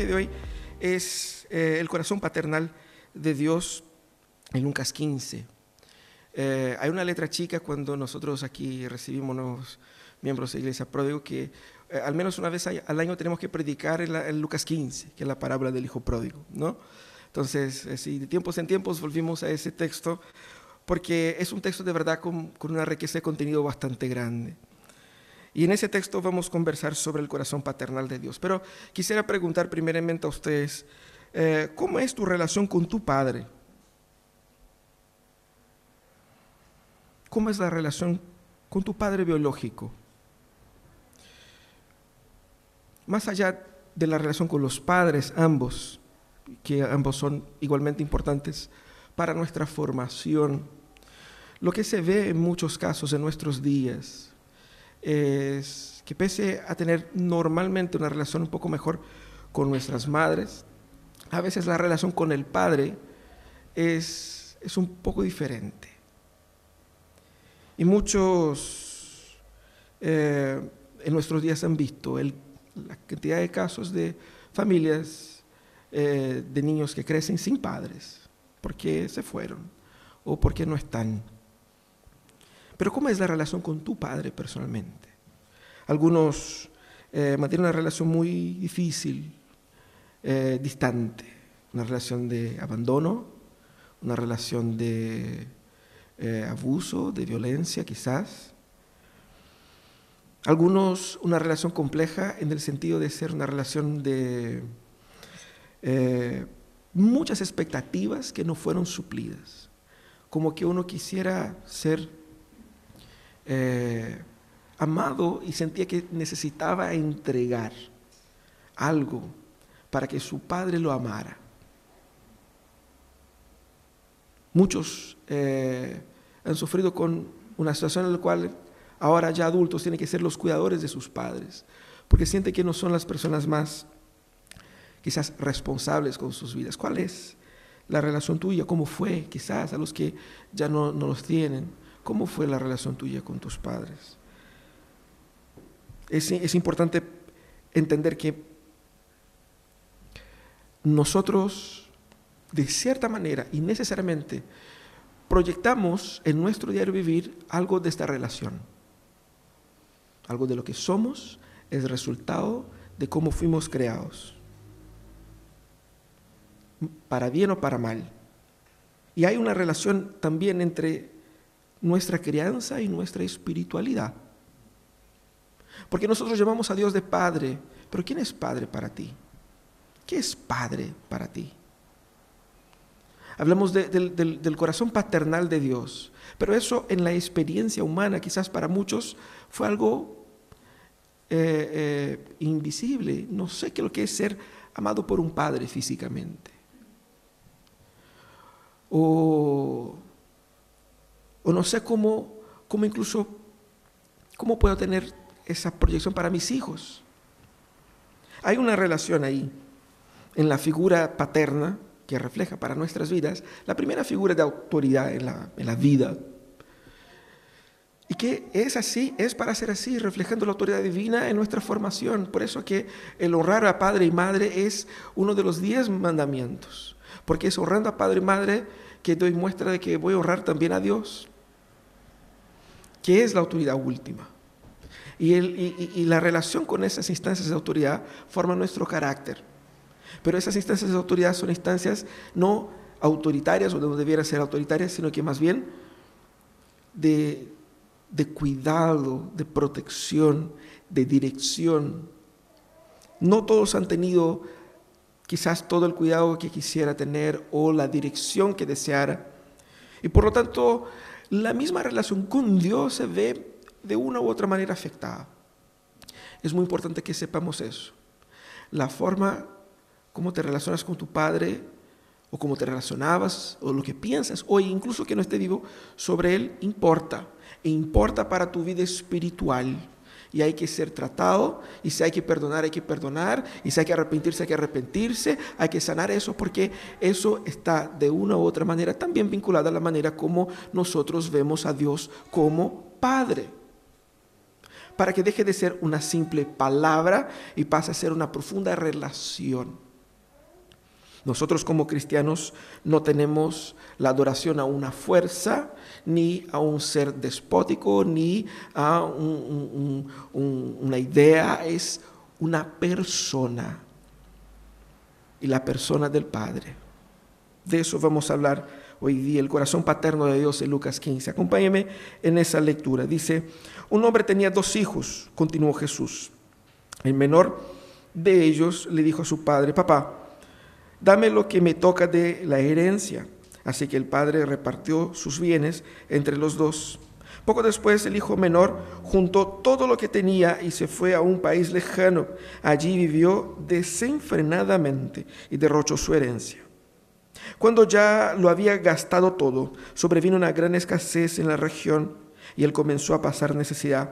mensaje de hoy es eh, el corazón paternal de Dios en Lucas 15. Eh, hay una letra chica cuando nosotros aquí recibimos nuevos miembros de Iglesia Pródigo que eh, al menos una vez al año tenemos que predicar en, Lucas 15, que es la parábola del Hijo Pródigo, ¿no? Entonces, sí, de tiempos en tiempos volvimos a ese texto porque es un texto de verdad con, con una riqueza de contenido bastante grande. Y en ese texto vamos a conversar sobre el corazón paternal de Dios. Pero quisiera preguntar primeramente a ustedes, eh, ¿cómo es tu relación con tu padre? ¿Cómo es la relación con tu padre biológico? Más allá de la relación con los padres, ambos, que ambos son igualmente importantes para nuestra formación, lo que se ve en muchos casos en nuestros días, es que pese a tener normalmente una relación un poco mejor con nuestras madres, a veces la relación con el padre es, es un poco diferente. Y muchos eh, en nuestros días han visto la cantidad de casos de familias eh, de niños que crecen sin padres, porque se fueron o porque no están. Pero ¿cómo es la relación con tu padre personalmente? Algunos eh, mantienen una relación muy difícil, eh, distante, una relación de abandono, una relación de eh, abuso, de violencia quizás. Algunos una relación compleja en el sentido de ser una relación de muchas expectativas que no fueron suplidas, como que uno quisiera ser eh, amado y sentía que necesitaba entregar algo para que su padre lo amara. Muchos eh, han sufrido con una situación en la cual ahora ya adultos tienen que ser los cuidadores de sus padres, porque sienten que no son las personas más quizás responsables con sus vidas. ¿Cuál es la relación tuya? ¿Cómo fue quizás a los que ya no, no los tienen? ¿Cómo fue la relación tuya con tus padres? Es, importante entender que nosotros, de cierta manera y necesariamente, proyectamos en nuestro diario vivir algo de esta relación. Algo de lo que somos es resultado de cómo fuimos creados. Para bien o para mal. Y hay una relación también entre nuestra crianza y nuestra espiritualidad. Porque nosotros llamamos a Dios de Padre, pero ¿quién es Padre para ti? ¿Qué es Padre para ti? Hablamos del, corazón paternal de Dios, pero eso en la experiencia humana quizás para muchos fue algo eh, eh, invisible. No sé qué lo que es ser amado por un padre físicamente. O o no sé cómo, cómo incluso, cómo puedo tener esa proyección para mis hijos. Hay una relación ahí en la figura paterna que refleja para nuestras vidas la primera figura de autoridad en la, en la vida. Y que es así, es para ser así, reflejando la autoridad divina en nuestra formación. Por eso que el honrar a padre y madre es uno de los diez mandamientos. Porque es honrando a padre y madre que doy muestra de que voy a honrar también a Dios que es la autoridad última. Y, la relación con esas instancias de autoridad forma nuestro carácter. Pero esas instancias de autoridad son instancias no autoritarias o no debieran ser autoritarias, sino que más bien de, de cuidado, de protección, de dirección. No todos han tenido quizás todo el cuidado que quisiera tener o la dirección que deseara. Y por lo tanto, la misma relación con Dios se ve de una u otra manera afectada. Es muy importante que sepamos eso. La forma como te relacionas con tu padre o cómo te relacionabas o lo que piensas o incluso que no esté vivo sobre él importa. E importa para tu vida espiritual y hay que ser tratado, y si hay que perdonar, hay que perdonar, y si hay que arrepentirse, hay que arrepentirse, hay que sanar eso, porque eso está de una u otra manera también vinculado a la manera como nosotros vemos a Dios como Padre. Para que deje de ser una simple palabra y pase a ser una profunda relación. Nosotros como cristianos no tenemos la adoración a una fuerza, ni a un ser despótico, ni a una idea, es una persona. Y la persona del Padre. De eso vamos a hablar hoy día, el corazón paterno de Dios en Lucas 15. Acompáñeme en esa lectura. Dice, un hombre tenía dos hijos, continuó Jesús. El menor de ellos le dijo a su padre, papá, dame lo que me toca de la herencia. Así que el padre repartió sus bienes entre los dos. Poco después el hijo menor juntó todo lo que tenía y se fue a un país lejano. Allí vivió desenfrenadamente y derrochó su herencia. Cuando ya lo había gastado todo, sobrevino una gran escasez en la región y él comenzó a pasar necesidad.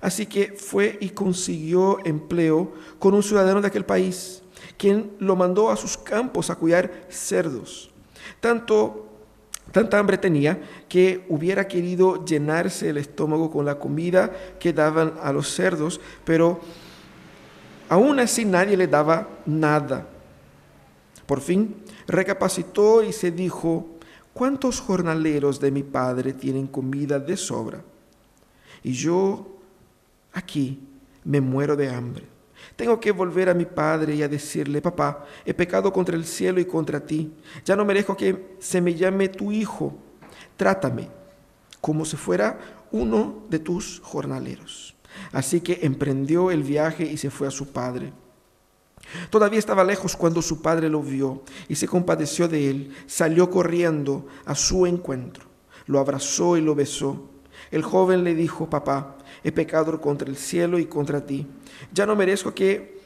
Así que fue y consiguió empleo con un ciudadano de aquel país, quien lo mandó a sus campos a cuidar cerdos. Tanto Tanta hambre tenía que hubiera querido llenarse el estómago con la comida que daban a los cerdos, pero aún así nadie le daba nada. Por fin recapacitó y se dijo, ¿cuántos jornaleros de mi padre tienen comida de sobra? Y yo aquí me muero de hambre. Tengo que volver a mi padre y a decirle, papá, he pecado contra el cielo y contra ti. Ya no merezco que se me llame tu hijo. Trátame como si fuera uno de tus jornaleros. Así que emprendió el viaje y se fue a su padre. Todavía estaba lejos cuando su padre lo vio y se compadeció de él. Salió corriendo a su encuentro, lo abrazó y lo besó. El joven le dijo, papá, he pecado contra el cielo y contra ti. Ya no merezco que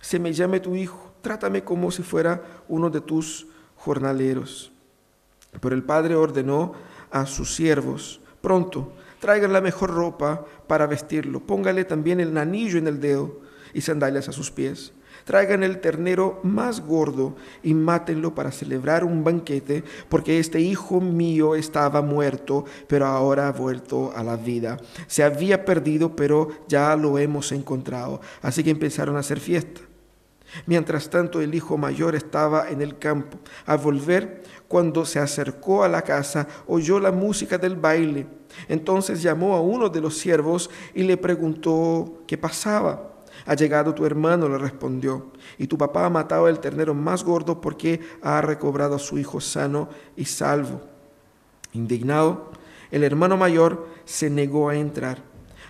se me llame tu hijo. Trátame como si fuera uno de tus jornaleros. Pero el padre ordenó a sus siervos, pronto, traigan la mejor ropa para vestirlo, póngale también el anillo en el dedo y sandalias a sus pies Traigan el ternero más gordo y mátenlo para celebrar un banquete, porque este hijo mío estaba muerto, pero ahora ha vuelto a la vida. Se había perdido, pero ya lo hemos encontrado. Así que empezaron a hacer fiesta. Mientras tanto, el hijo mayor estaba en el campo. Al volver, cuando se acercó a la casa, oyó la música del baile. Entonces llamó a uno de los siervos y le preguntó qué pasaba. Ha llegado tu hermano, le respondió, y tu papá ha matado el ternero más gordo porque ha recobrado a su hijo sano y salvo. Indignado, el hermano mayor se negó a entrar.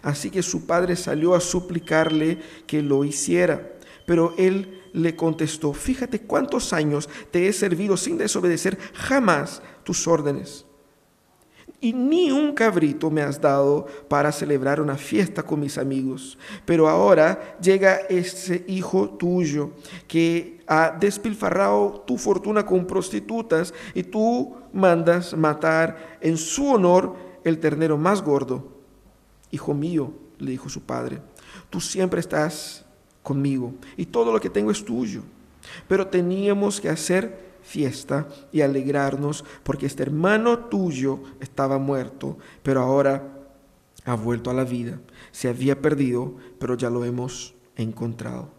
Así que su padre salió a suplicarle que lo hiciera. Pero él le contestó, fíjate cuántos años te he servido sin desobedecer jamás tus órdenes y ni un cabrito me has dado para celebrar una fiesta con mis amigos. Pero ahora llega ese hijo tuyo que ha despilfarrado tu fortuna con prostitutas y tú mandas matar en su honor el ternero más gordo. Hijo mío, le dijo su padre, tú siempre estás conmigo y todo lo que tengo es tuyo. Pero teníamos que hacer fiesta y alegrarnos porque este hermano tuyo estaba muerto, pero ahora ha vuelto a la vida. Se había perdido, pero ya lo hemos encontrado.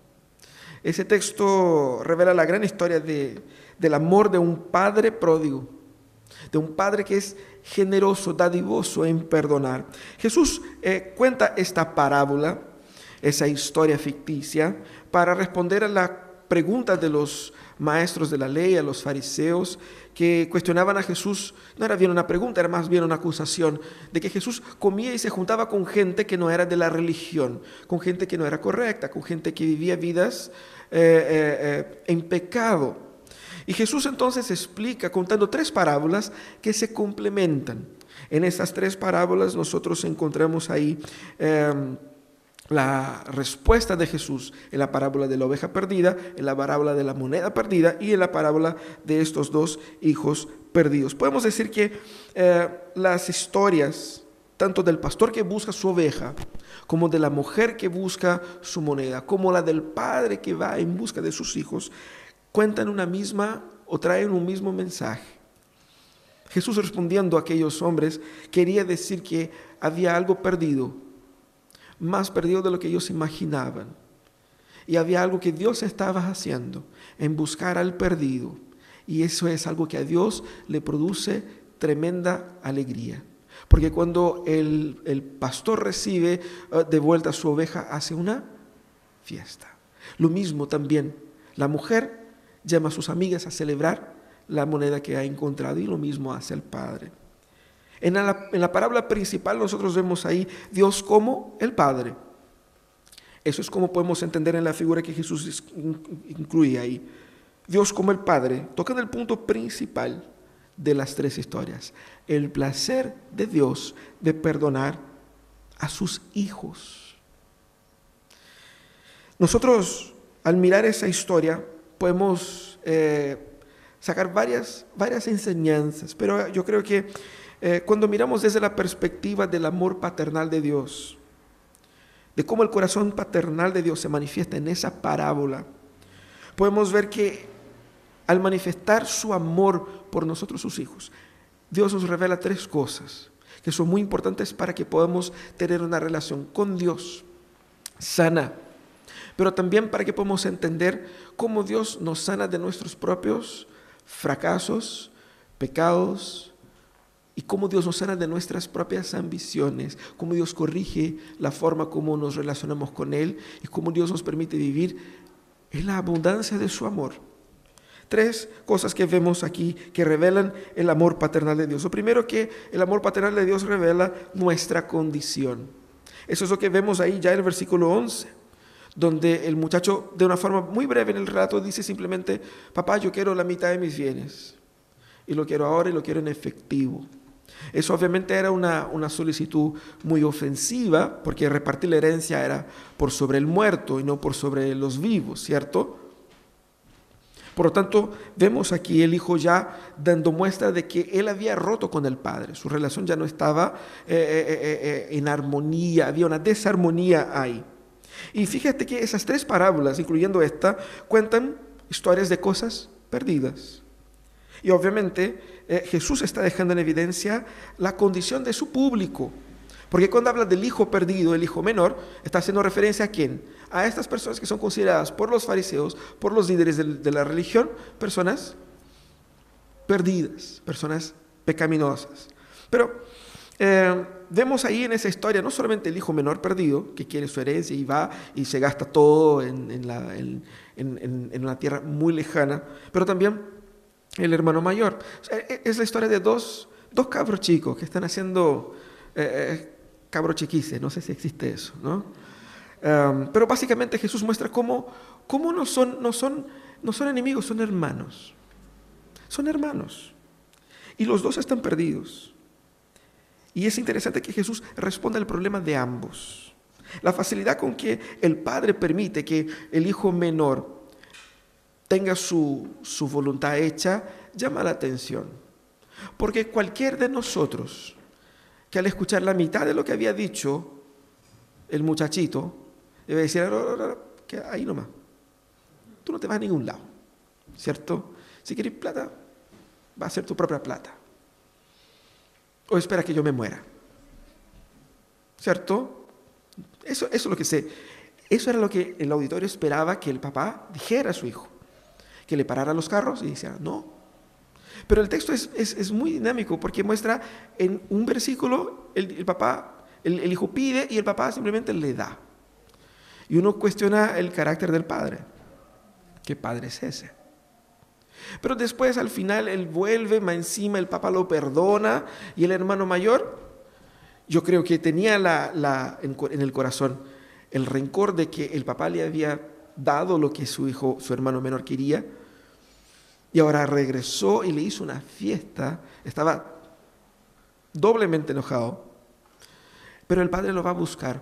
Ese texto revela la gran historia de, del amor de un padre pródigo, de un padre que es generoso, dadivoso en perdonar. Jesús eh, cuenta esta parábola, esa historia ficticia, para responder a la pregunta de los maestros de la ley, a los fariseos, que cuestionaban a Jesús, no era bien una pregunta, era más bien una acusación, de que Jesús comía y se juntaba con gente que no era de la religión, con gente que no era correcta, con gente que vivía vidas eh, eh, eh, en pecado. Y Jesús entonces explica contando tres parábolas que se complementan. En estas tres parábolas nosotros encontramos ahí la respuesta de Jesús en la parábola de la oveja perdida, en la parábola de la moneda perdida y en la parábola de estos dos hijos perdidos. Podemos decir que eh, las historias, tanto del pastor que busca su oveja, como de la mujer que busca su moneda, como la del padre que va en busca de sus hijos, cuentan una misma o traen un mismo mensaje. Jesús respondiendo a aquellos hombres quería decir que había algo perdido más perdido de lo que ellos imaginaban. Y había algo que Dios estaba haciendo en buscar al perdido, Y eso es algo que a Dios le produce tremenda alegría. Porque cuando el, pastor recibe eh, de vuelta su oveja, hace una fiesta. Lo mismo también, la mujer llama a sus amigas a celebrar la moneda que ha encontrado y lo mismo hace el Padre. En la, en la parábola principal nosotros vemos ahí Dios como el Padre. Eso es como podemos entender en la figura que Jesús incluye ahí. Dios como el Padre, tocando el punto principal de las tres historias, el placer de Dios de perdonar a sus hijos. Nosotros, al mirar esa historia, podemos eh, sacar varias, varias enseñanzas, pero yo creo que eh, cuando miramos desde la perspectiva del amor paternal de Dios, de cómo el corazón paternal de Dios se manifiesta en esa parábola, podemos ver que al manifestar su amor por nosotros sus hijos, Dios nos revela tres cosas que son muy importantes para que podamos tener una relación con Dios sana, pero también para que podamos entender cómo Dios nos sana de nuestros propios fracasos, pecados, y cómo Dios nos sana de nuestras propias ambiciones, cómo Dios corrige la forma como nos relacionamos con Él y cómo Dios nos permite vivir en la abundancia de su amor. Tres cosas que vemos aquí que revelan el amor paternal de Dios. Lo primero que el amor paternal de Dios revela nuestra condición. Eso es lo que vemos ahí ya en el versículo 11, donde el muchacho de una forma muy breve en el relato dice simplemente, papá, yo quiero la mitad de mis bienes. Y lo quiero ahora y lo quiero en efectivo. Eso obviamente era una, una, solicitud muy ofensiva, porque repartir la herencia era por sobre el muerto y no por sobre los vivos, ¿cierto? Por lo tanto, vemos aquí el hijo ya dando muestra de que él había roto con el padre, su relación ya no estaba eh, eh, eh, en armonía, había una desarmonía ahí. Y fíjate que esas tres parábolas, incluyendo esta, cuentan historias de cosas perdidas. Y obviamente Jesús está dejando en evidencia la condición de su público. Porque cuando habla del hijo perdido, el hijo menor, está haciendo referencia a quién? A estas personas que son consideradas por los fariseos, por los líderes de, la religión, personas perdidas, personas pecaminosas. Pero eh, vemos ahí en esa historia no solamente el hijo menor perdido, que quiere su herencia y va y se gasta todo en, la, en una tierra muy lejana, pero también el hermano mayor. Es la historia de dos, dos cabros chicos que están haciendo eh, eh, cabro chiquice, no sé si existe eso, ¿no? pero básicamente Jesús muestra cómo, cómo no, son, no, son, no son enemigos, son hermanos. Son hermanos. Y los dos están perdidos. Y es interesante que Jesús responda al problema de ambos. La facilidad con que el Padre permite que el hijo menor tenga su, voluntad hecha llama la atención. Porque cualquier de nosotros que al escuchar la mitad de lo que había dicho el muchachito, debe decir, que ahí nomás, tú no te vas a ningún lado, ¿cierto? Si quieres plata, va a ser tu propia plata. O espera que yo me muera, ¿cierto? Eso es lo que sé. Eso era lo que el auditorio esperaba que el papá dijera a su hijo, que le parara los carros y dijera, no, pero el texto es, muy dinámico porque muestra en un versículo el, papá, el, hijo pide y el papá simplemente le da. Y uno cuestiona el carácter del padre. ¿Qué padre es ese? Pero después al final él vuelve, más encima el papá lo perdona y el hermano mayor, yo creo que tenía la, en el corazón el rencor de que el papá le había dado lo que su hijo, su hermano menor quería y ahora regresó y le hizo una fiesta. Estaba doblemente enojado. Pero el padre lo va a buscar.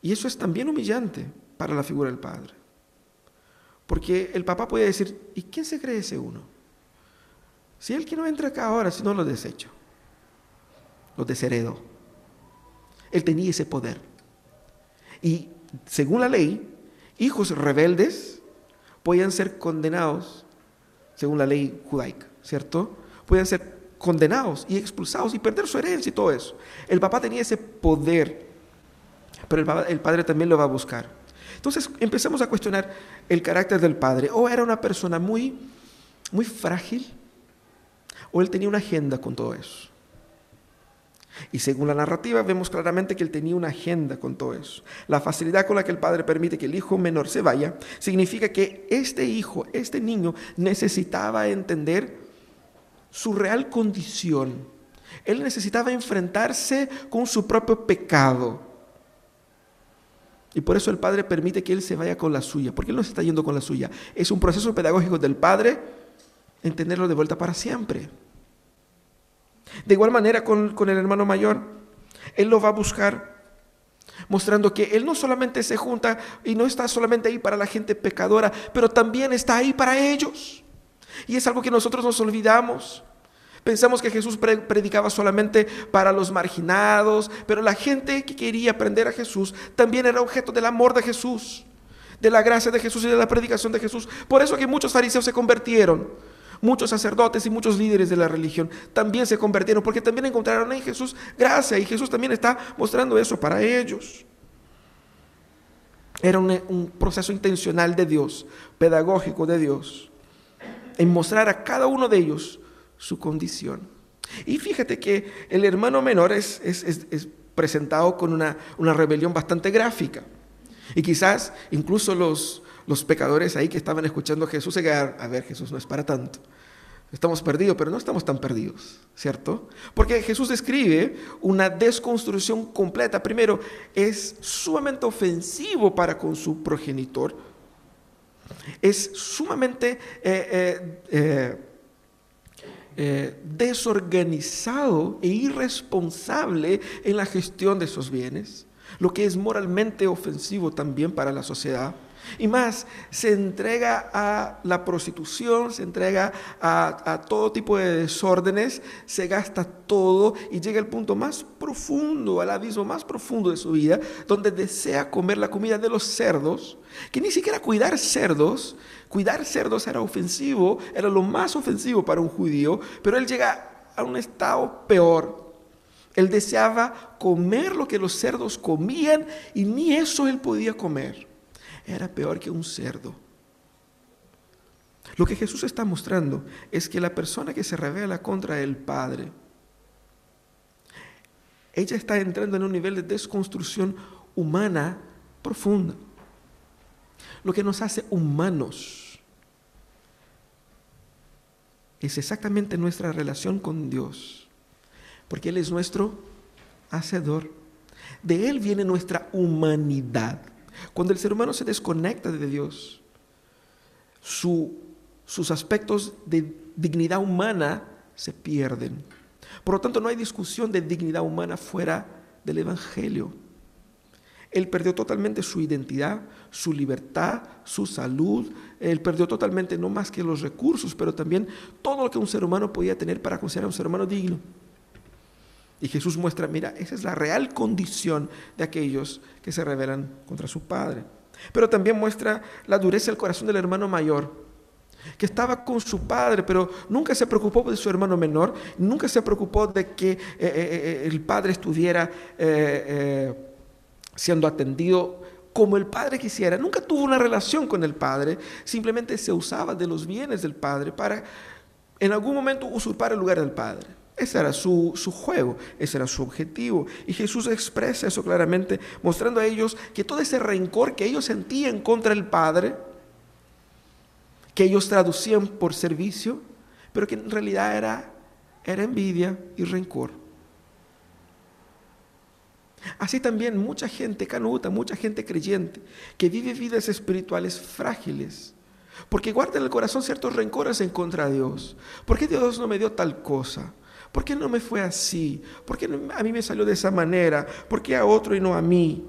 Y eso es también humillante para la figura del padre. Porque el papá puede decir, ¿y quién se cree ese uno? Si él que no entra acá ahora, si no lo desecho, lo desheredo. Él tenía ese poder. Y según la ley, hijos rebeldes podían ser condenados según la ley judaica, ¿cierto? Pueden ser condenados y expulsados y perder su herencia y todo eso. El papá tenía ese poder, pero el, padre también lo va a buscar. Entonces empezamos a cuestionar el carácter del padre. O era una persona muy muy frágil o él tenía una agenda con todo eso. Y según la narrativa vemos claramente que él tenía una agenda con todo eso. La facilidad con la que el padre permite que el hijo menor se vaya significa que este hijo, este niño, necesitaba entender su real condición. Él necesitaba enfrentarse con su propio pecado. Y por eso el padre permite que él se vaya con la suya, porque él no se está yendo con la suya. Es un proceso pedagógico del padre entenderlo de vuelta para siempre. De igual manera con, con el hermano mayor, él lo va a buscar mostrando que Él no solamente se junta y no está solamente ahí para la gente pecadora, pero también está ahí para ellos. Y es algo que nosotros nos olvidamos. Pensamos que Jesús predicaba solamente para los marginados, pero la gente que quería aprender a Jesús también era objeto del amor de Jesús, de la gracia de Jesús y de la predicación de Jesús. Por eso que muchos fariseos se convirtieron, muchos sacerdotes y muchos líderes de la religión también se convirtieron, porque también encontraron en Jesús gracia y Jesús también está mostrando eso para ellos. Era un, proceso intencional de Dios, pedagógico de Dios, en mostrar a cada uno de ellos su condición. Y fíjate que el hermano menor es, es, presentado con una, una, rebelión bastante gráfica. Y quizás incluso los, los pecadores ahí que estaban escuchando a Jesús quedaron, a ver, Jesús no es para tanto. Estamos perdidos, pero no estamos tan perdidos, ¿cierto? Porque Jesús describe una desconstrucción completa. Primero, es sumamente ofensivo para con su progenitor. Es sumamente... Eh, eh, eh, desorganizado e irresponsable en la gestión de esos bienes, lo que es moralmente ofensivo también para la sociedad. Y más, se entrega a la prostitución, se entrega a, todo tipo de desórdenes, se gasta todo y llega al punto más profundo, al abismo más profundo de su vida, donde desea comer la comida de los cerdos, que ni siquiera cuidar cerdos, cuidar cerdos era ofensivo, era lo más ofensivo para un judío, pero él llega a un estado peor. Él deseaba comer lo que los cerdos comían y ni eso él podía comer era peor que un cerdo. Lo que Jesús está mostrando es que la persona que se revela contra el Padre, ella está entrando en un nivel de desconstrucción humana profunda. Lo que nos hace humanos es exactamente nuestra relación con Dios, porque Él es nuestro hacedor. De Él viene nuestra humanidad. Cuando el ser humano se desconecta de Dios, sus aspectos de dignidad humana se pierden. Por lo tanto, no hay discusión de dignidad humana fuera del Evangelio. Él perdió totalmente su identidad, su libertad, su salud. Él perdió totalmente no más que los recursos, pero también todo lo que un ser humano podía tener para considerar un ser humano digno. Y Jesús muestra, mira, esa es la real condición de aquellos que se rebelan contra su Padre. Pero también muestra la dureza del corazón del hermano mayor, que estaba con su padre, pero nunca se preocupó de su hermano menor, nunca se preocupó de que eh, eh, eh, el padre estuviera siendo atendido como el padre quisiera. Nunca tuvo una relación con el padre, simplemente se usaba de los bienes del padre para en algún momento usurpar el lugar del padre. Ese era su, juego, ese era su objetivo. Y Jesús expresa eso claramente, mostrando a ellos que todo ese rencor que ellos sentían contra el Padre, que ellos traducían por servicio, pero que en realidad era, era envidia y rencor. Así también mucha gente canuta, mucha gente creyente, que vive vidas espirituales frágiles, porque guarda en el corazón ciertos rencores en contra de Dios. ¿Por qué Dios no me dio tal cosa? ¿Por qué no me fue así? ¿Por qué a mí me salió de esa manera? ¿Por qué a otro y no a mí?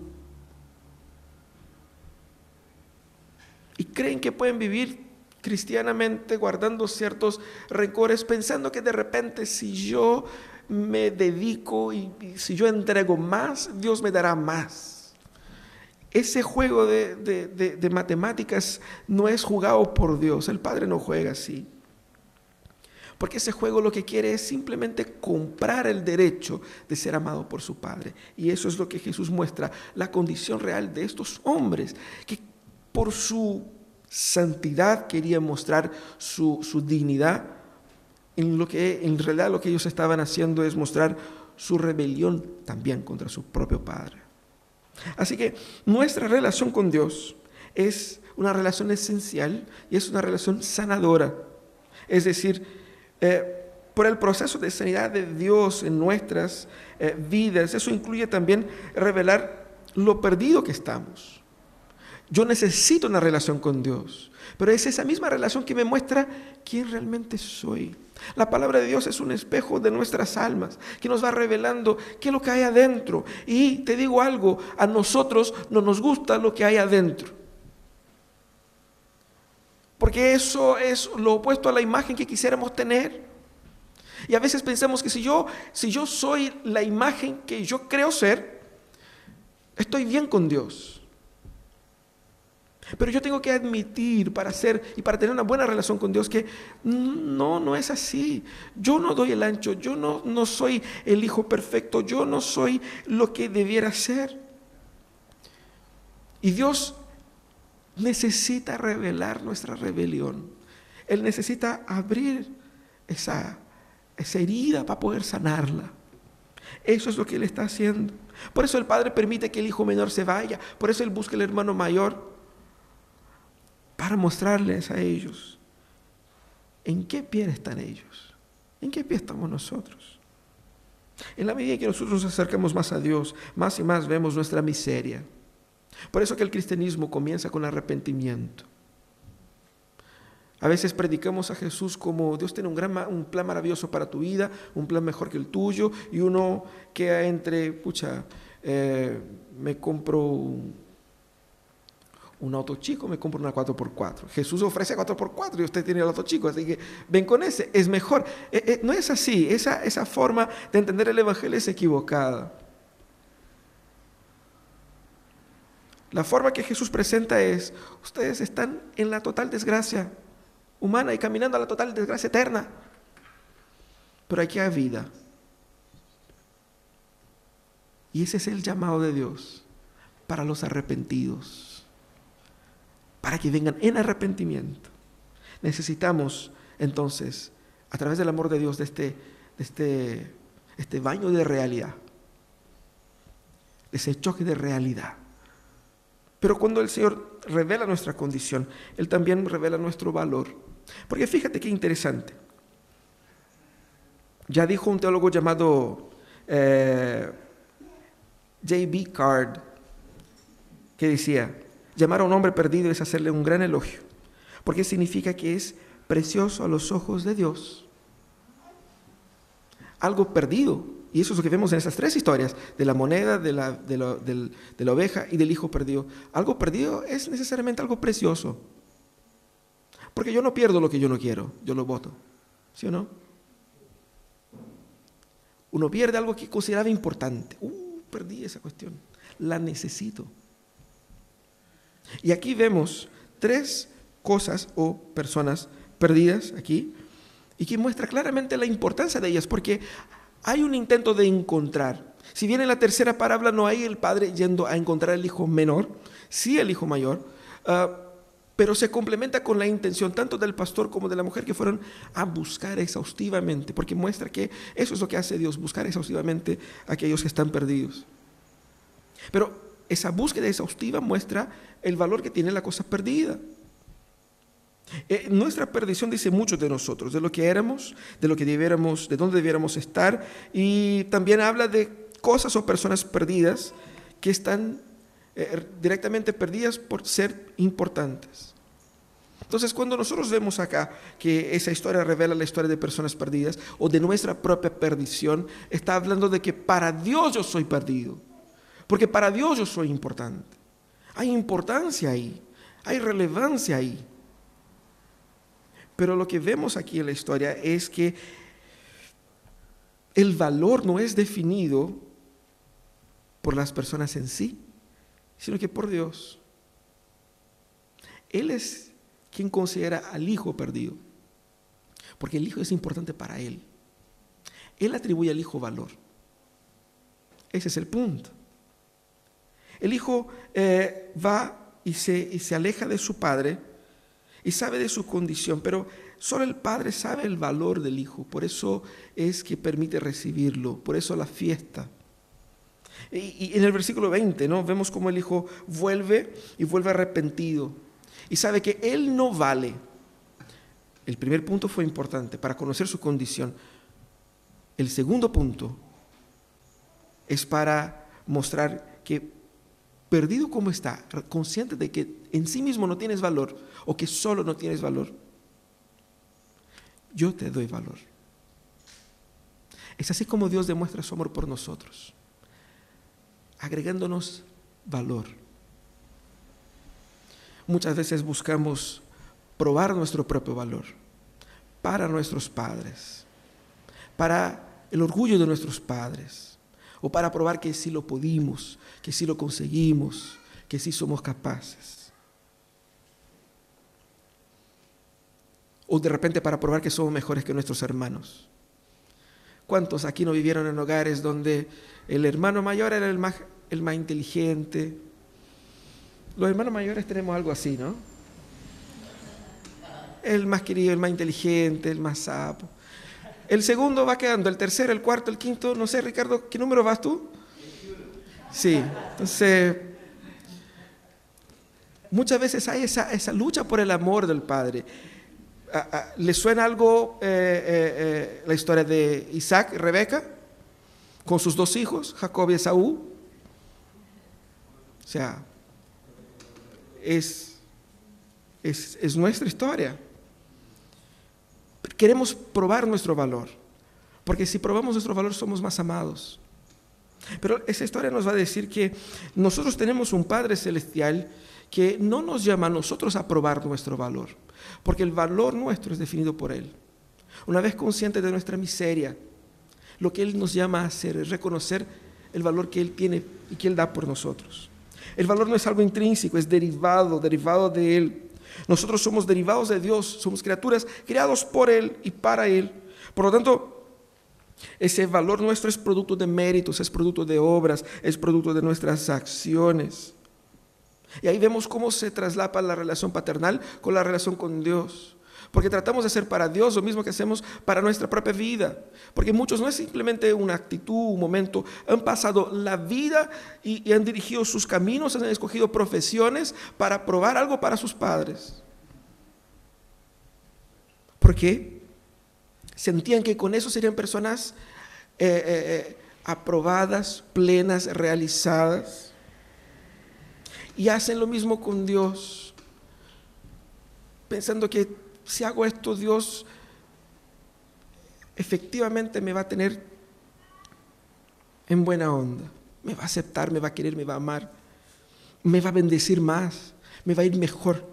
Y creen que pueden vivir cristianamente guardando ciertos rencores, pensando que de repente si yo me dedico y, si yo entrego más, Dios me dará más. Ese juego de, matemáticas no es jugado por Dios, el Padre no juega así. Porque ese juego lo que quiere es simplemente comprar el derecho de ser amado por su Padre. Y eso es lo que Jesús muestra, la condición real de estos hombres, que por su santidad, quería mostrar su, su dignidad, en lo que en realidad lo que ellos estaban haciendo es mostrar su rebelión también contra su propio Padre. Así que nuestra relación con Dios es una relación esencial y es una relación sanadora. Es decir, eh, por el proceso de sanidad de Dios en nuestras eh, vidas, eso incluye también revelar lo perdido que estamos. Yo necesito una relación con Dios, pero es esa misma relación que me muestra quién realmente soy. La palabra de Dios es un espejo de nuestras almas que nos va revelando qué es lo que hay adentro. Y te digo algo, a nosotros no nos gusta lo que hay adentro. Porque eso es lo opuesto a la imagen que quisiéramos tener. Y a veces pensamos que si yo, si yo soy la imagen que yo creo ser, estoy bien con Dios. Pero yo tengo que admitir para ser y para tener una buena relación con Dios que no, no es así. Yo no doy el ancho, yo no, no soy el hijo perfecto, yo no soy lo que debiera ser. Y Dios necesita revelar nuestra rebelión. Él necesita abrir esa, esa herida para poder sanarla. Eso es lo que Él está haciendo. Por eso el Padre permite que el hijo menor se vaya. Por eso Él busca el hermano mayor para mostrarles a ellos en qué pie están ellos, en qué pie estamos nosotros. En la medida que nosotros nos acercamos más a Dios, más y más vemos nuestra miseria. Por eso que el cristianismo comienza con arrepentimiento. A veces predicamos a Jesús como Dios tiene un, gran, un plan maravilloso para tu vida, un plan mejor que el tuyo, y uno queda entre, pucha, eh, me compro un, auto chico, me compro una 4x4. Jesús ofrece 4x4 y usted tiene el auto chico, así que ven con ese, es mejor. Eh, eh, no es así, esa, esa forma de entender el Evangelio es equivocada. La forma que Jesús presenta es, ustedes están en la total desgracia humana y caminando a la total desgracia eterna. Pero aquí hay vida. Y ese es el llamado de Dios para los arrepentidos para que vengan en arrepentimiento. Necesitamos entonces, a través del amor de Dios, de este, de este, este baño de realidad, de ese choque de realidad. Pero cuando el Señor revela nuestra condición, Él también revela nuestro valor. Porque fíjate qué interesante. Ya dijo un teólogo llamado eh, J.B. Card, que decía, Llamar a un hombre perdido es hacerle un gran elogio, porque significa que es precioso a los ojos de Dios. Algo perdido, y eso es lo que vemos en esas tres historias, de la moneda, de la, de la oveja y del hijo perdido. Algo perdido es necesariamente algo precioso. Porque yo no pierdo lo que yo no quiero, yo lo voto. ¿Sí o no? Uno pierde algo que consideraba importante. Uh, perdí esa cuestión. La necesito. Y aquí vemos tres cosas o personas perdidas aquí y que muestra claramente la importancia de ellas porque hay un intento de encontrar. Si bien en la tercera parábola no hay el padre yendo a encontrar al hijo menor, sí el hijo mayor, ah, pero se complementa con la intención tanto del pastor como de la mujer que fueron a buscar exhaustivamente, porque muestra que eso es lo que hace Dios, buscar exhaustivamente a aquellos que están perdidos. Pero esa búsqueda exhaustiva muestra el valor que tiene la cosa perdida. Eh, nuestra perdición dice mucho de nosotros, de lo que éramos, de lo que debiéramos, de dónde debiéramos estar, y también habla de cosas o personas perdidas que están eh, directamente perdidas por ser importantes. Entonces, cuando nosotros vemos acá que esa historia revela la historia de personas perdidas o de nuestra propia perdición, está hablando de que para Dios yo soy perdido. Porque para Dios yo soy importante. Hay importancia ahí, hay relevancia ahí. Pero lo que vemos aquí en la historia es que el valor no es definido por las personas en sí, sino que por Dios. Él es quien considera al hijo perdido, porque el hijo es importante para él. Él atribuye al hijo valor. Ese es el punto. El hijo eh, va y se, y se aleja de su padre y sabe de su condición, pero solo el Padre sabe el valor del Hijo, por eso es que permite recibirlo, por eso la fiesta. Y, en el versículo 20, ¿no? Vemos cómo el Hijo vuelve y vuelve arrepentido y sabe que Él no vale. El primer punto fue importante para conocer su condición. El segundo punto es para mostrar que perdido como está, consciente de que en sí mismo no tienes valor o que solo no tienes valor, yo te doy valor. Es así como Dios demuestra su amor por nosotros, agregándonos valor. Muchas veces buscamos probar nuestro propio valor para nuestros padres, para el orgullo de nuestros padres o para probar que sí lo pudimos, que sí lo conseguimos, que sí somos capaces. O de repente para probar que somos mejores que nuestros hermanos. ¿Cuántos aquí no vivieron en hogares donde el hermano mayor era el más, el más inteligente? Los hermanos mayores tenemos algo así, ¿no? El más querido, el más inteligente, el más sapo. El segundo va quedando, el tercero, el cuarto, el quinto, no sé, Ricardo, ¿qué número vas tú? Sí, entonces, muchas veces hay esa, lucha por el amor del Padre. ¿Le suena algo eh, eh, eh, la historia de Isaac y Rebeca con sus dos hijos, Jacob y Esaú? O sea, es nuestra historia queremos probar nuestro valor, porque si probamos nuestro valor somos más amados. Pero esa historia nos va a decir que nosotros tenemos un Padre Celestial que no nos llama a nosotros a probar nuestro valor, porque el valor nuestro es definido por Él. Una vez consciente de nuestra miseria, lo que Él nos llama a hacer es reconocer el valor que Él tiene y que Él da por nosotros. El valor no es algo intrínseco, es derivado, derivado de Él. Nosotros somos derivados de Dios, somos criaturas creados por Él y para Él. Por lo tanto, ese valor nuestro es producto de méritos, es producto de obras, es producto de nuestras acciones. Y ahí vemos cómo se traslapa la relación paternal con la relación con Dios. Porque tratamos de hacer para Dios lo mismo que hacemos para nuestra propia vida. Porque muchos no es simplemente una actitud, un momento, han pasado la vida y, han dirigido sus caminos, han escogido profesiones para probar algo para sus padres. Porque sentían que con eso serían personas eh, eh, eh, aprobadas, plenas, realizadas. Y hacen lo mismo con Dios, pensando que si hago esto, Dios efectivamente me va a tener en buena onda. Me va a aceptar, me va a querer, me va a amar. Me va a bendecir más, me va a ir mejor.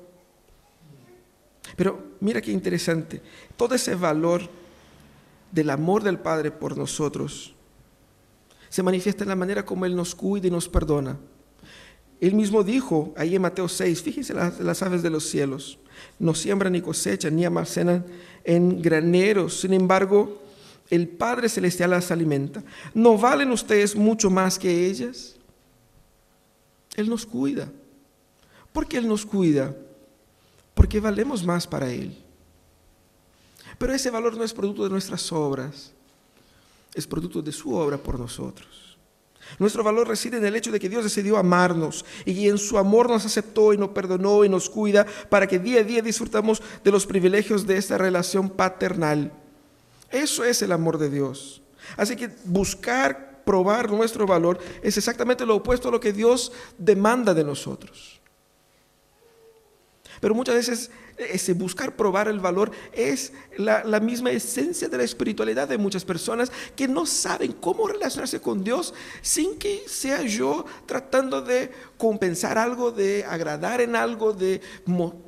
Pero mira qué interesante. Todo ese valor del amor del Padre por nosotros se manifiesta en la manera como Él nos cuida y nos perdona. Él mismo dijo ahí en Mateo 6, fíjense las, las aves de los cielos no siembran ni cosechan ni almacenan en graneros. Sin embargo, el Padre Celestial las alimenta. ¿No valen ustedes mucho más que ellas? Él nos cuida. ¿Por qué Él nos cuida? Porque valemos más para Él. Pero ese valor no es producto de nuestras obras, es producto de su obra por nosotros. Nuestro valor reside en el hecho de que Dios decidió amarnos y en su amor nos aceptó y nos perdonó y nos cuida para que día a día disfrutamos de los privilegios de esta relación paternal. Eso es el amor de Dios. Así que buscar probar nuestro valor es exactamente lo opuesto a lo que Dios demanda de nosotros. Pero muchas veces ese buscar probar el valor es la, misma esencia de la espiritualidad de muchas personas que no saben cómo relacionarse con Dios sin que sea yo tratando de compensar algo, de agradar en algo, de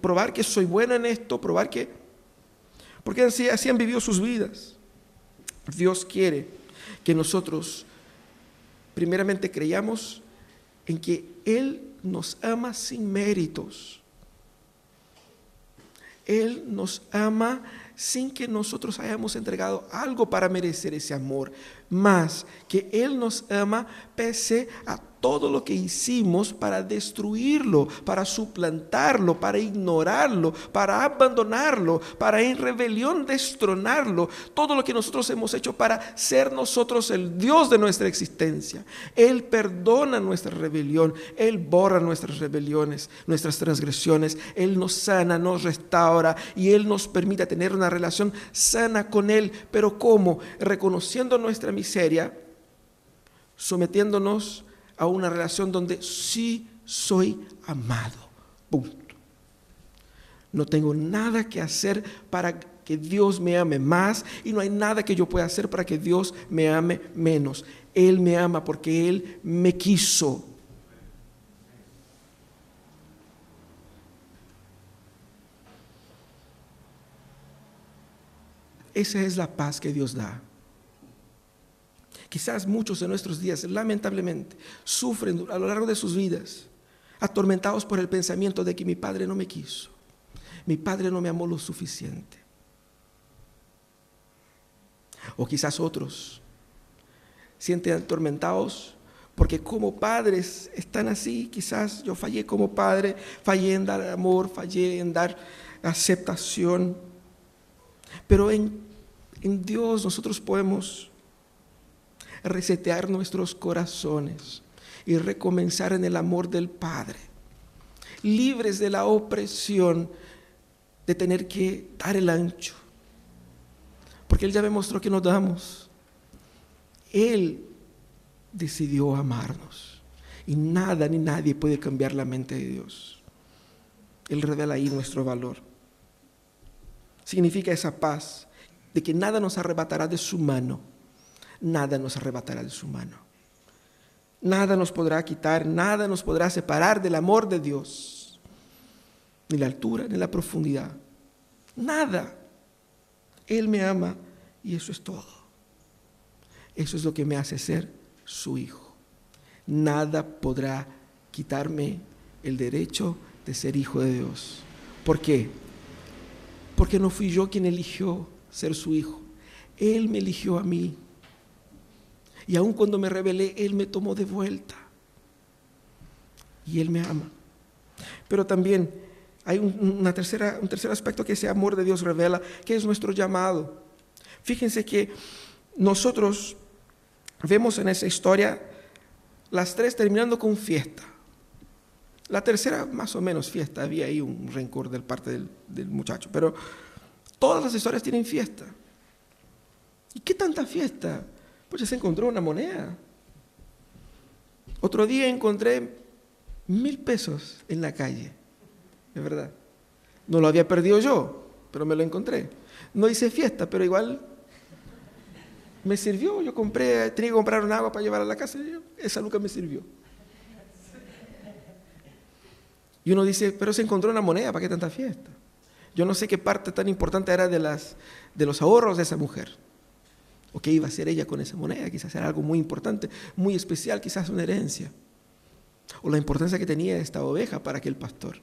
probar que soy bueno en esto, probar que... Porque así, así han vivido sus vidas. Dios quiere que nosotros primeramente creyamos en que Él nos ama sin méritos él nos ama sin que nosotros hayamos entregado algo para merecer ese amor, más que Él nos ama pese a todo lo que hicimos para destruirlo, para suplantarlo, para ignorarlo, para abandonarlo, para en rebelión destronarlo, todo lo que nosotros hemos hecho para ser nosotros el Dios de nuestra existencia. Él perdona nuestra rebelión, Él borra nuestras rebeliones, nuestras transgresiones, Él nos sana, nos restaura y Él nos permite tener una relación sana con Él. Pero ¿cómo? Reconociendo nuestra miseria, sometiéndonos a una relación donde sí soy amado. Punto. No tengo nada que hacer para que Dios me ame más y no hay nada que yo pueda hacer para que Dios me ame menos. Él me ama porque Él me quiso. Esa es la paz que Dios da. Quizás muchos de nuestros días, lamentablemente, sufren a lo largo de sus vidas, atormentados por el pensamiento de que mi padre no me quiso, mi padre no me amó lo suficiente. O quizás otros sienten atormentados porque como padres están así, quizás yo fallé como padre, fallé en dar amor, fallé en dar aceptación. Pero en, en Dios nosotros podemos resetear nuestros corazones y recomenzar en el amor del Padre, libres de la opresión de tener que dar el ancho, porque Él ya me mostró que nos damos. Él decidió amarnos y nada ni nadie puede cambiar la mente de Dios. Él revela ahí nuestro valor. Significa esa paz de que nada nos arrebatará de su mano nada nos arrebatará de su mano. Nada nos podrá quitar, nada nos podrá separar del amor de Dios. Ni la altura, ni la profundidad. Nada. Él me ama y eso es todo. Eso es lo que me hace ser su hijo. Nada podrá quitarme el derecho de ser hijo de Dios. ¿Por qué? Porque no fui yo quien eligió ser su hijo. Él me eligió a mí. Y aun cuando me rebelé, Él me tomó de vuelta. Y Él me ama. Pero también hay una tercera, un tercer aspecto que ese amor de Dios revela, que es nuestro llamado. Fíjense que nosotros vemos en esa historia las tres terminando con fiesta. La tercera, más o menos fiesta, había ahí un rencor del parte del, del muchacho, pero todas las historias tienen fiesta. ¿Y qué tanta fiesta? Pues ya se encontró una moneda. Otro día encontré mil pesos en la calle, es verdad. No lo había perdido yo, pero me lo encontré. No hice fiesta, pero igual me sirvió. Yo compré, tenía que comprar un agua para llevar a la casa y esa nunca me sirvió. Y uno dice, pero se encontró una moneda, ¿para qué tanta fiesta? Yo no sé qué parte tan importante era de, las, de los ahorros de esa mujer. ¿O qué iba a hacer ella con esa moneda? Quizás era algo muy importante, muy especial, quizás una herencia. O la importancia que tenía esta oveja para aquel pastor.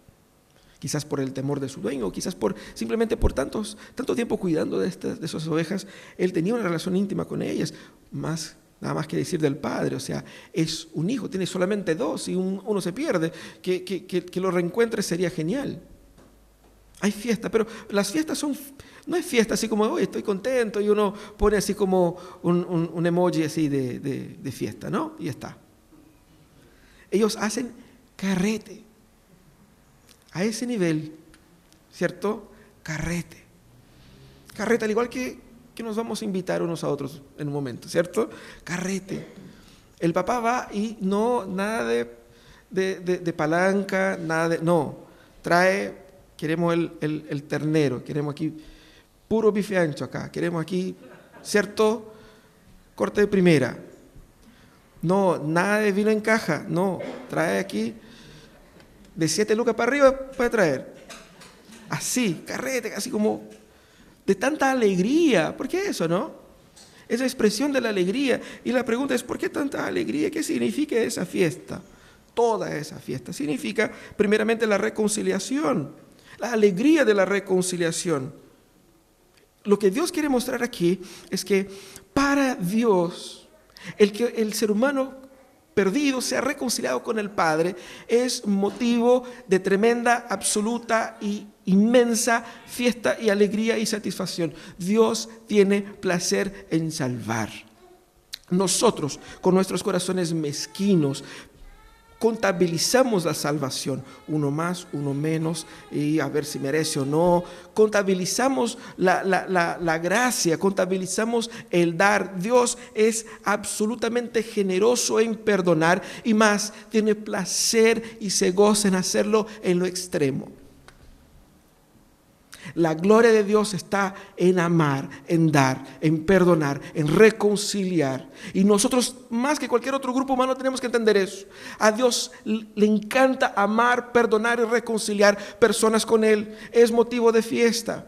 Quizás por el temor de su dueño, o quizás por, simplemente por tantos, tanto tiempo cuidando de, estas, de esas ovejas, él tenía una relación íntima con ellas, más, nada más que decir del padre, o sea, es un hijo, tiene solamente dos y uno se pierde, que, que, que lo reencuentre sería genial. Hay fiesta, pero las fiestas son, no es fiesta así como, hoy estoy contento y uno pone así como un, emoji así de, fiesta, ¿no? Y está. Ellos hacen carrete. A ese nivel, ¿cierto? Carrete. Carrete, al igual que, que nos vamos a invitar unos a otros en un momento, ¿cierto? Carrete. El papá va y no, nada de, de palanca, nada de, no, trae queremos el, ternero, queremos aquí puro bife ancho acá, queremos aquí, ¿cierto? Corte de primera. No, nada de vino en caja, no, trae aquí de siete lucas para arriba puede traer. Así, carrete, así como de tanta alegría. ¿Por qué eso, no? Esa expresión de la alegría. Y la pregunta es, ¿por qué tanta alegría? ¿Qué significa esa fiesta? Toda esa fiesta. Significa, primeramente, la reconciliación la alegría de la reconciliación. Lo que Dios quiere mostrar aquí es que para Dios, el que el ser humano perdido sea reconciliado con el Padre es motivo de tremenda, absoluta y inmensa fiesta y alegría y satisfacción. Dios tiene placer en salvar. Nosotros, con nuestros corazones mezquinos, contabilizamos la salvación, uno más, uno menos, y a ver si merece o no. Contabilizamos la, la, gracia, contabilizamos el dar. Dios es absolutamente generoso en perdonar y más, tiene placer y se goza en hacerlo en lo extremo. La gloria de Dios está en amar, en dar, en perdonar, en reconciliar. Y nosotros, más que cualquier otro grupo humano, tenemos que entender eso. A Dios le encanta amar, perdonar y reconciliar personas con Él. Es motivo de fiesta.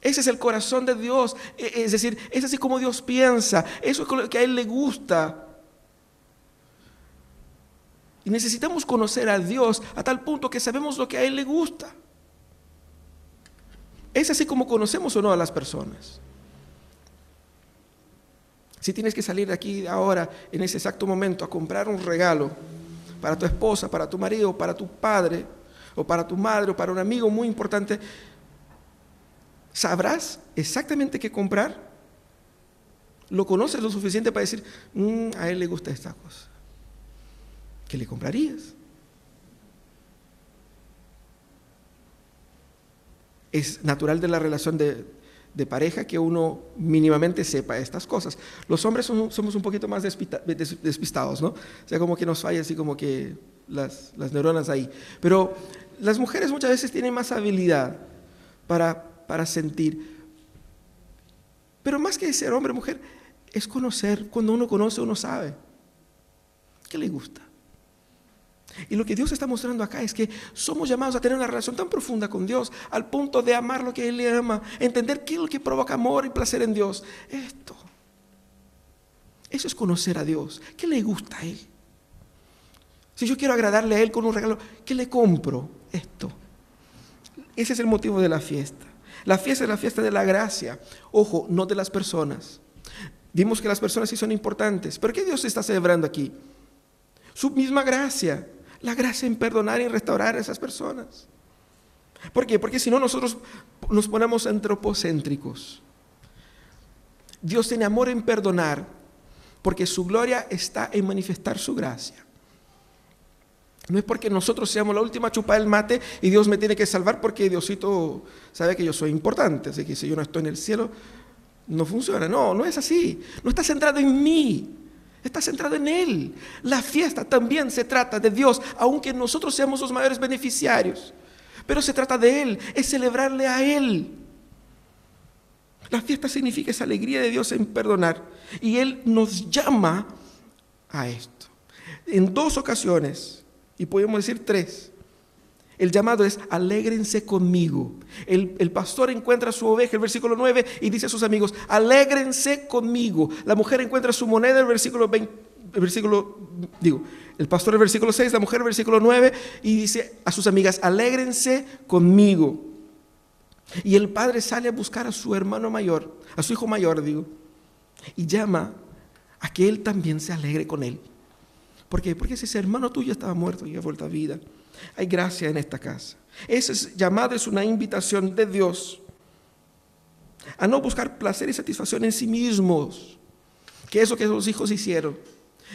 Ese es el corazón de Dios. E, es decir, es así como Dios piensa. Eso es lo que a Él le gusta. Y necesitamos conocer a Dios a tal punto que sabemos lo que a Él le gusta. Es así como conocemos o no a las personas. Si tienes que salir de aquí ahora, en ese exacto momento, a comprar un regalo para tu esposa, para tu marido, para tu padre, o para tu madre, o para un amigo muy importante, ¿sabrás exactamente qué comprar? ¿Lo conoces lo suficiente para decir, mm, a él le gusta esta cosa? ¿Qué le comprarías? Es natural de la relación de, pareja que uno mínimamente sepa estas cosas. Los hombres somos un poquito más despistados, ¿no? O sea, como que nos falla así como que las, neuronas ahí. Pero las mujeres muchas veces tienen más habilidad para, para sentir. Pero más que ser hombre mujer, es conocer. Cuando uno conoce, uno sabe. ¿Qué le gusta? Y lo que Dios está mostrando acá es que somos llamados a tener una relación tan profunda con Dios al punto de amar lo que Él le ama, entender qué es lo que provoca amor y placer en Dios. Esto. Eso es conocer a Dios. ¿Qué le gusta a Él? Si yo quiero agradarle a Él con un regalo, ¿qué le compro? Esto. Ese es el motivo de la fiesta. La fiesta es la fiesta de la gracia. Ojo, no de las personas. Vimos que las personas sí son importantes. ¿Pero qué Dios está celebrando aquí? Su misma gracia la gracia en perdonar y restaurar a esas personas. ¿Por qué? Porque si no nosotros nos ponemos antropocéntricos. Dios tiene amor en perdonar porque su gloria está en manifestar su gracia. No es porque nosotros seamos la última chupa del mate y Dios me tiene que salvar porque Diosito sabe que yo soy importante, así que si yo no estoy en el cielo, no funciona. No, no es así. No está centrado en mí. Está centrado en Él. La fiesta también se trata de Dios, aunque nosotros seamos los mayores beneficiarios. Pero se trata de Él, es celebrarle a Él. La fiesta significa esa alegría de Dios en perdonar. Y Él nos llama a esto. En dos ocasiones, y podemos decir tres, el llamado es, alégrense conmigo. El, pastor encuentra su oveja, el versículo 9, y dice a sus amigos, alégrense conmigo. La mujer encuentra su moneda, el versículo 20, el versículo, digo, el pastor el versículo 6, la mujer el versículo 9, y dice a sus amigas, alégrense conmigo. Y el padre sale a buscar a su hermano mayor, a su hijo mayor, digo, y llama a que él también se alegre con él. ¿Por qué? Porque ese hermano tuyo estaba muerto y ha vuelto a vida. Hay gracia en esta casa. Ese llamado es una invitación de Dios a no buscar placer y satisfacción en sí mismos, que es lo que los hijos hicieron.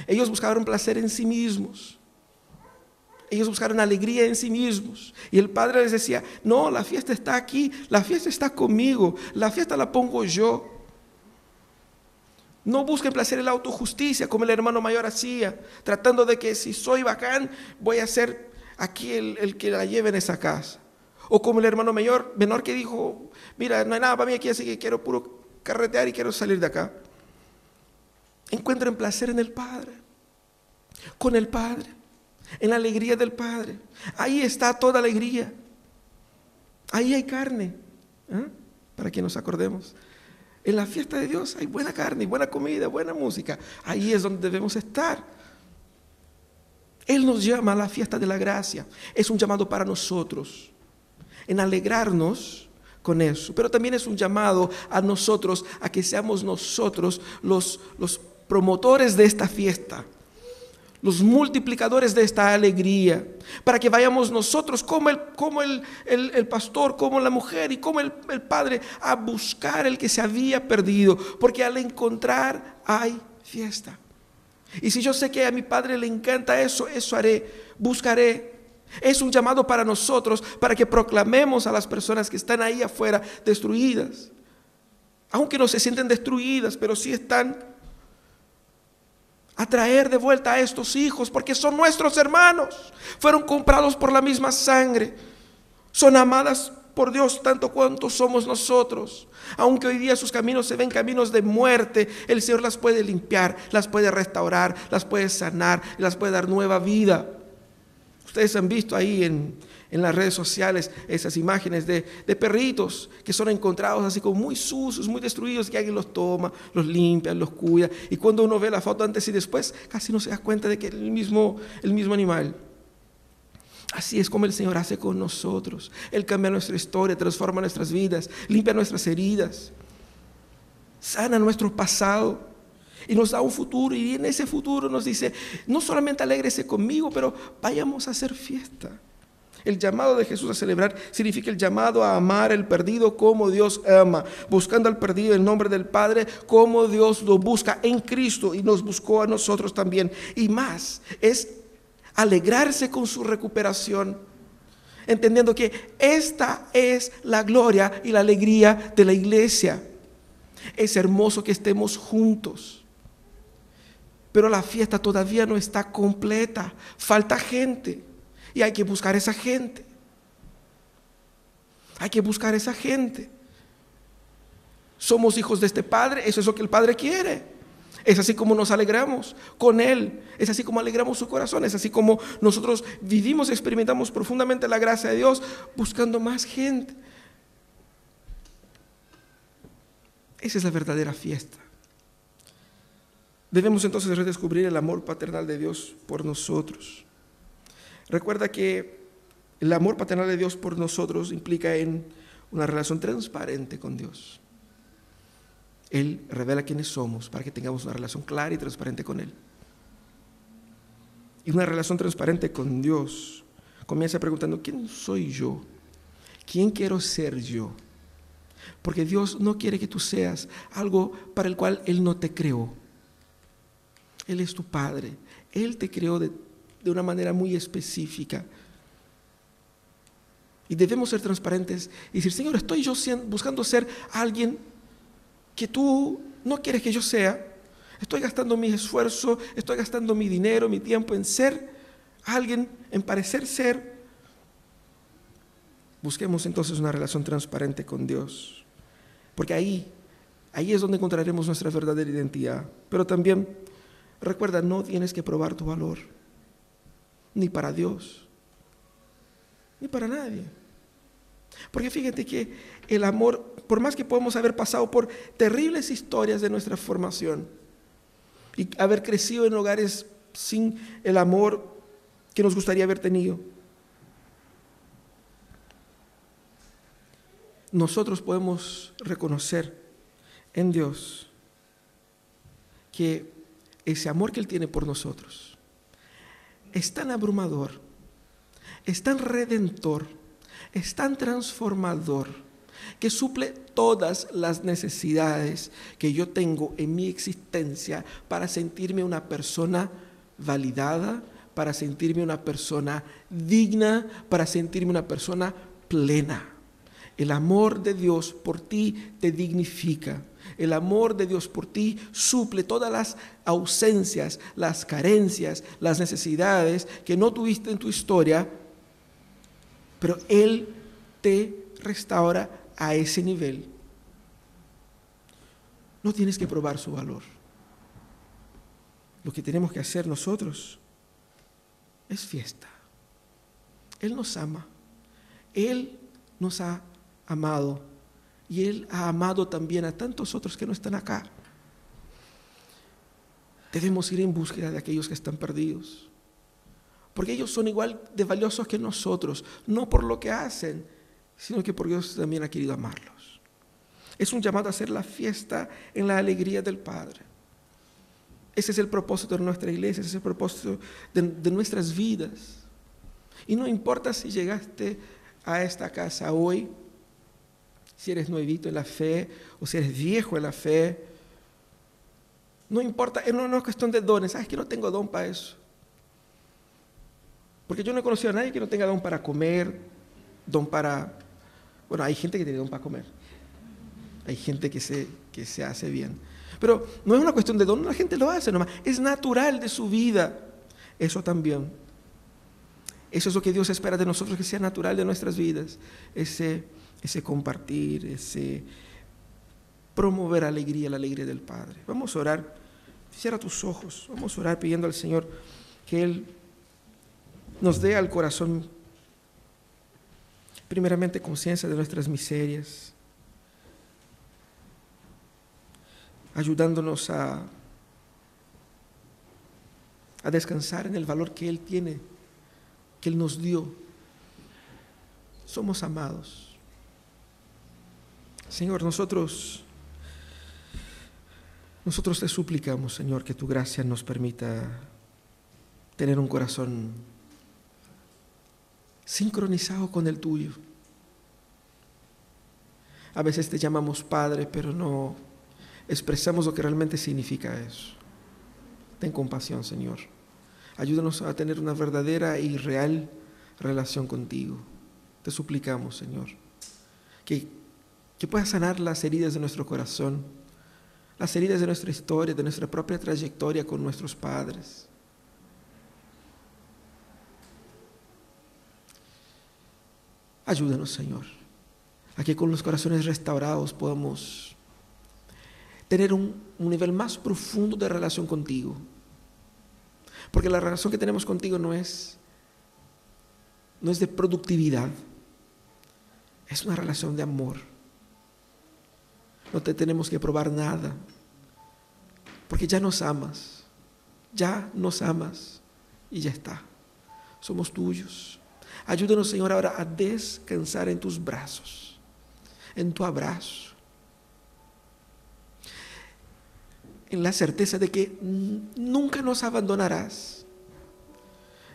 Ellos buscaron placer en sí mismos. Ellos buscaron alegría en sí mismos. Y el padre les decía, no, la fiesta está aquí, la fiesta está conmigo, la fiesta la pongo yo. No busquen placer en la autojusticia como el hermano mayor hacía, tratando de que si soy bacán voy a ser aquí el, que la lleve en esa casa. O como el hermano mayor, menor que dijo, mira, no hay nada para mí aquí, así que quiero puro carretear y quiero salir de acá. Encuentren placer en el Padre, con el Padre, en la alegría del Padre. Ahí está toda alegría. Ahí hay carne, ¿eh? para que nos acordemos. En la fiesta de Dios hay buena carne, buena comida, buena música. Ahí es donde debemos estar. Él nos llama a la fiesta de la gracia. Es un llamado para nosotros, en alegrarnos con eso. Pero también es un llamado a nosotros, a que seamos nosotros los, promotores de esta fiesta. los multiplicadores de esta alegría, para que vayamos nosotros como el, como el, pastor, como la mujer y como el, el padre a buscar el que se había perdido, porque al encontrar hay fiesta. Y si yo sé que a mi padre le encanta eso, eso haré, buscaré. Es un llamado para nosotros, para que proclamemos a las personas que están ahí afuera destruidas, aunque no se sienten destruidas, pero sí están. A traer de vuelta a estos hijos, porque son nuestros hermanos, fueron comprados por la misma sangre, son amadas por Dios tanto cuanto somos nosotros. Aunque hoy día sus caminos se ven caminos de muerte, el Señor las puede limpiar, las puede restaurar, las puede sanar, las puede dar nueva vida. Ustedes han visto ahí en, en las redes sociales esas imágenes de, perritos que son encontrados así como muy sucios, muy destruidos, que alguien los toma, los limpia, los cuida. Y cuando uno ve la foto antes y después, casi no se da cuenta de que es el mismo, el mismo animal. Así es como el Señor hace con nosotros. Él cambia nuestra historia, transforma nuestras vidas, limpia nuestras heridas, sana nuestro pasado y nos da un futuro. Y en ese futuro nos dice, no solamente alégrese conmigo, pero vayamos a hacer fiesta. El llamado de Jesús a celebrar significa el llamado a amar al perdido como Dios ama, buscando al perdido en nombre del Padre como Dios lo busca en Cristo y nos buscó a nosotros también. Y más, es alegrarse con su recuperación, entendiendo que esta es la gloria y la alegría de la iglesia. Es hermoso que estemos juntos. Pero la fiesta todavía no está completa. Falta gente. Y hay que buscar esa gente. Hay que buscar esa gente. Somos hijos de este Padre, eso es lo que el Padre quiere. Es así como nos alegramos con Él, es así como alegramos su corazón, es así como nosotros vivimos y experimentamos profundamente la gracia de Dios buscando más gente. Esa es la verdadera fiesta. Debemos entonces redescubrir el amor paternal de Dios por nosotros. Recuerda que el amor paternal de Dios por nosotros implica en una relación transparente con Dios. Él revela quiénes somos para que tengamos una relación clara y transparente con Él. Y una relación transparente con Dios comienza preguntando, ¿quién soy yo? ¿Quién quiero ser yo? Porque Dios no quiere que tú seas algo para el cual Él no te creó. Él es tu Padre. Él te creó de de una manera muy específica. Y debemos ser transparentes y decir, Señor, estoy yo buscando ser alguien que tú no quieres que yo sea. Estoy gastando mi esfuerzo, estoy gastando mi dinero, mi tiempo en ser alguien, en parecer ser. Busquemos entonces una relación transparente con Dios. Porque ahí, ahí es donde encontraremos nuestra verdadera identidad. Pero también, recuerda, no tienes que probar tu valor ni para Dios, ni para nadie. Porque fíjate que el amor, por más que podemos haber pasado por terribles historias de nuestra formación y haber crecido en hogares sin el amor que nos gustaría haber tenido, nosotros podemos reconocer en Dios que ese amor que Él tiene por nosotros es tan abrumador, es tan redentor, es tan transformador, que suple todas las necesidades que yo tengo en mi existencia para sentirme una persona validada, para sentirme una persona digna, para sentirme una persona plena. El amor de Dios por ti te dignifica. El amor de Dios por ti suple todas las ausencias, las carencias, las necesidades que no tuviste en tu historia, pero Él te restaura a ese nivel. No tienes que probar su valor. Lo que tenemos que hacer nosotros es fiesta. Él nos ama. Él nos ha amado y Él ha amado también a tantos otros que no están acá. Debemos ir en búsqueda de aquellos que están perdidos. Porque ellos son igual de valiosos que nosotros, no por lo que hacen, sino que porque Dios también ha querido amarlos. Es un llamado a hacer la fiesta en la alegría del Padre. Ese es el propósito de nuestra iglesia, ese es el propósito de, nuestras vidas. Y no importa si llegaste a esta casa hoy, si eres nuevito en la fe o si eres viejo en la fe. No importa, no, es cuestión de dones. ¿Sabes que no tengo don para eso? Porque yo no he conocido a nadie que no tenga don para comer, don para... Bueno, hay gente que tiene don para comer. Hay gente que se, que se hace bien. Pero no es una cuestión de don, la gente lo hace nomás. Es natural de su vida. Eso también. Eso es lo que Dios espera de nosotros, que sea natural de nuestras vidas. Ese ese compartir, ese promover alegría, la alegría del Padre. Vamos a orar. Cierra tus ojos. Vamos a orar pidiendo al Señor que Él nos dé al corazón, primeramente, conciencia de nuestras miserias, ayudándonos a, a descansar en el valor que Él tiene, que Él nos dio. Somos amados. Señor, nosotros, nosotros te suplicamos, Señor, que tu gracia nos permita tener un corazón sincronizado con el tuyo. A veces te llamamos Padre, pero no expresamos lo que realmente significa eso. Ten compasión, Señor. Ayúdanos a tener una verdadera y real relación contigo. Te suplicamos, Señor, que que pueda sanar las heridas de nuestro corazón, las heridas de nuestra historia, de nuestra propia trayectoria con nuestros padres. Ayúdanos, Señor, a que con los corazones restaurados podamos tener un, un, nivel más profundo de relación contigo. Porque la relación que tenemos contigo no es, no es de productividad, es una relación de amor. No te tenemos que probar nada. Porque ya nos amas. Ya nos amas. Y ya está. Somos tuyos. Ayúdanos, Señor, ahora a descansar en tus brazos. En tu abrazo. En la certeza de que nunca nos abandonarás.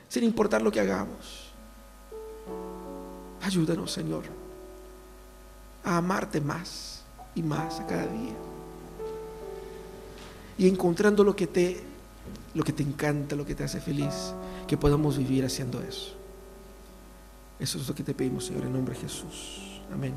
Sin importar lo que hagamos. Ayúdanos, Señor, a amarte más y más a cada día. Y encontrando lo que te lo que te encanta, lo que te hace feliz, que podamos vivir haciendo eso. Eso es lo que te pedimos, Señor, en nombre de Jesús. Amén.